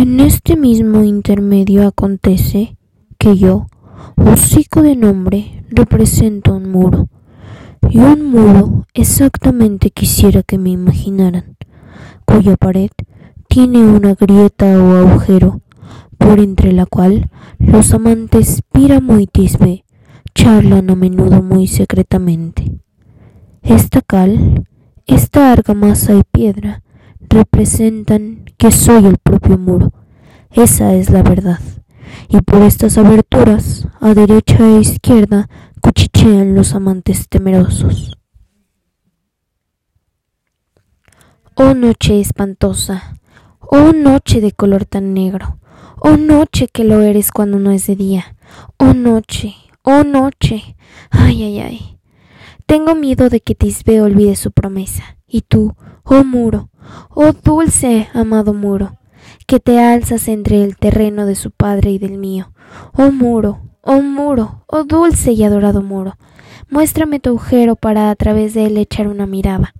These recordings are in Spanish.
En este mismo intermedio acontece que yo, hocico de nombre, represento un muro. Y un muro exactamente quisiera que me imaginaran, cuya pared tiene una grieta o agujero, por entre la cual los amantes Píramo y Tisbe charlan a menudo muy secretamente. Esta cal, esta argamasa y piedra representan que soy el propio muro. Esa es la verdad. Y por estas aberturas, a derecha e izquierda, cuchichean los amantes temerosos. Oh noche espantosa, oh noche de color tan negro, oh noche que lo eres cuando no es de día, oh noche, oh noche, ay, ay, ay. Tengo miedo de que Tisbe olvide su promesa, y tú, oh muro, oh dulce, amado muro, que te alzas entre el terreno de su padre y del mío, oh muro, oh muro, oh dulce y adorado muro, muéstrame tu agujero para a través de él echar una mirada.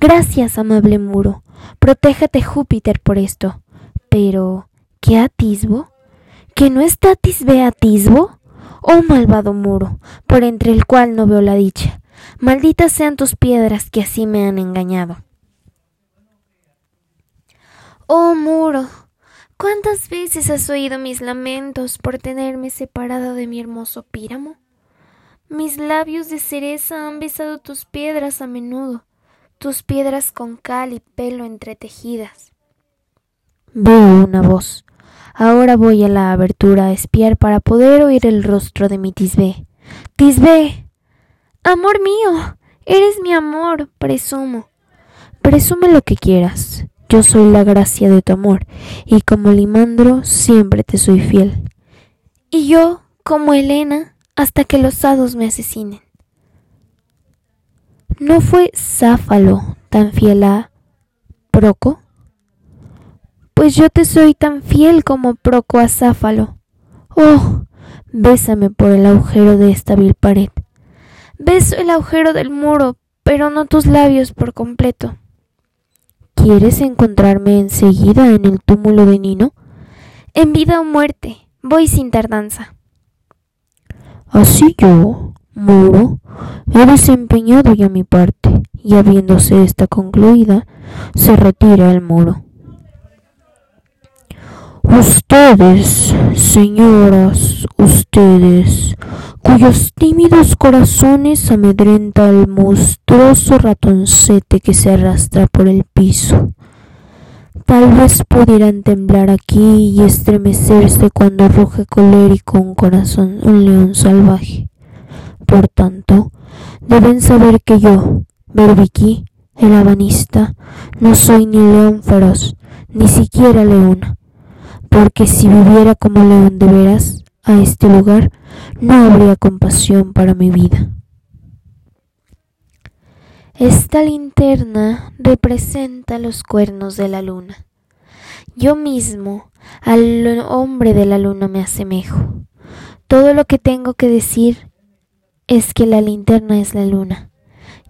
Gracias, amable muro, protégete Júpiter por esto. Pero, ¿qué atisbo? ¿Que no está Tisbe atisbo? Oh malvado muro, por entre el cual no veo la dicha. Malditas sean tus piedras que así me han engañado. Oh muro, ¿cuántas veces has oído mis lamentos por tenerme separada de mi hermoso píramo? Mis labios de cereza han besado tus piedras a menudo, tus piedras con cal y pelo entretejidas. Veo una voz. Ahora voy a la abertura a espiar para poder oír el rostro de mi Tisbe. Tisbe. Amor mío. Eres mi amor, presumo. Presume lo que quieras. Yo soy la gracia de tu amor, y como Limandro siempre te soy fiel. Y yo, como Helena, hasta que los hados me asesinen. ¿No fue Záfalo tan fiel a Proco? Pues yo te soy tan fiel como Proco a Záfalo. Oh, bésame por el agujero de esta vil pared. Beso el agujero del muro, pero no tus labios por completo. ¿Quieres encontrarme enseguida en el túmulo de Nino? En vida o muerte, voy sin tardanza. Así yo, muro, he desempeñado ya mi parte, y habiéndose esta concluida, se retira el muro. Ustedes, señoras, ustedes, cuyos tímidos corazones amedrenta el monstruoso ratoncete que se arrastra por el piso. Tal vez pudieran temblar aquí y estremecerse cuando ruge colérico un corazón, un león salvaje. Por tanto, deben saber que yo, Berbiquí, el habanista, no soy ni león feroz, ni siquiera leona porque si viviera como león de veras a este lugar, no habría compasión para mi vida. Esta linterna representa los cuernos de la luna. Yo mismo al hombre de la luna me asemejo. Todo lo que tengo que decir es que la linterna es la luna.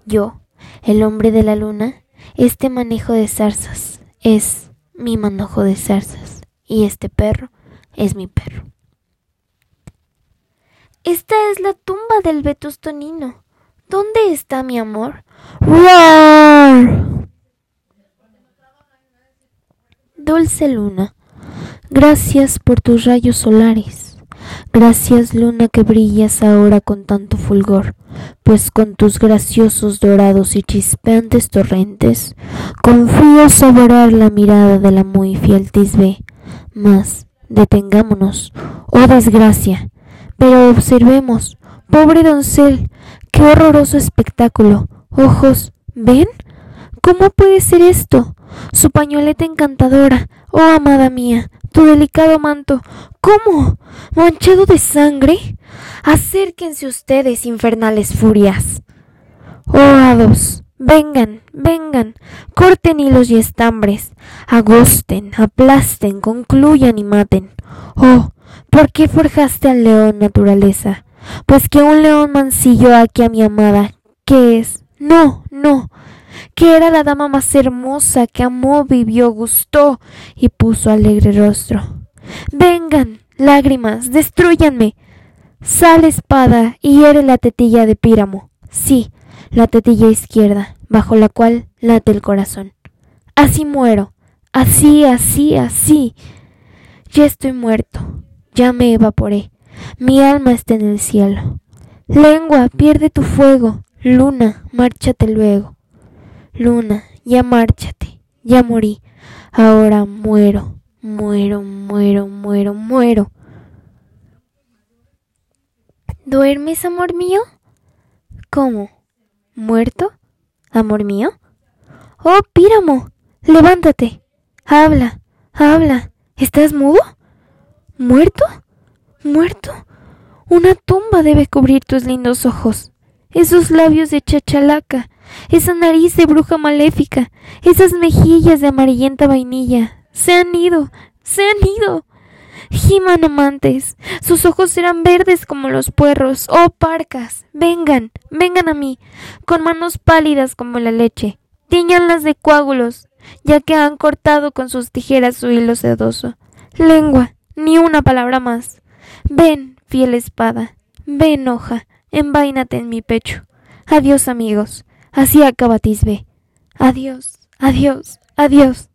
Yo, el hombre de la luna, este manejo de zarzas es mi manojo de zarzas y este perro es mi perro. Esta es la tumba del vetustonino. ¿Dónde está mi amor? ¡Roar! Dulce luna, gracias por tus rayos solares. Gracias luna que brillas ahora con tanto fulgor, pues con tus graciosos dorados y chispeantes torrentes, confío saborear la mirada de la muy fiel Tisbe, mas, detengámonos, oh desgracia. Pero observemos, pobre doncel, qué horroroso espectáculo. Ojos, ¿ven? ¿Cómo puede ser esto? Su pañoleta encantadora, oh amada mía, tu delicado manto, ¿cómo? ¿Manchado de sangre? Acérquense ustedes, infernales furias. Oh hados, Vengan, vengan, corten hilos y estambres, agosten, aplasten, concluyan y maten. Oh, ¿por qué forjaste al león, naturaleza? Pues que un león mancillo aquí a mi amada. ¿Qué es? No, no. que era la dama más hermosa que amó, vivió, gustó y puso alegre rostro. Vengan, lágrimas, destruyanme. Sale espada y hiere la tetilla de Píramo. Sí, la tetilla izquierda, bajo la cual late el corazón. Así muero, así, así, así. Ya estoy muerto, ya me evaporé, mi alma está en el cielo. Lengua, pierde tu fuego, luna, márchate luego. Luna, ya márchate, ya morí, ahora muero, muero, muero, muero, muero. ¿Duermes, amor mío? ¿Cómo? ¿Muerto? ¿Amor mío? Oh, Píramo, levántate. Habla, habla. ¿Estás mudo? ¿Muerto? ¿Muerto? Una tumba debe cubrir tus lindos ojos. Esos labios de chachalaca, esa nariz de bruja maléfica, esas mejillas de amarillenta vainilla. Se han ido, se han ido. Giman amantes, sus ojos serán verdes como los puerros. Oh parcas, vengan, vengan a mí, con manos pálidas como la leche. Tiñanlas de coágulos, ya que han cortado con sus tijeras su hilo sedoso. Lengua, ni una palabra más. Ven, fiel espada, ven, hoja, envaínate en mi pecho. Adiós, amigos, así acaba Tisbe. Adiós, adiós, adiós.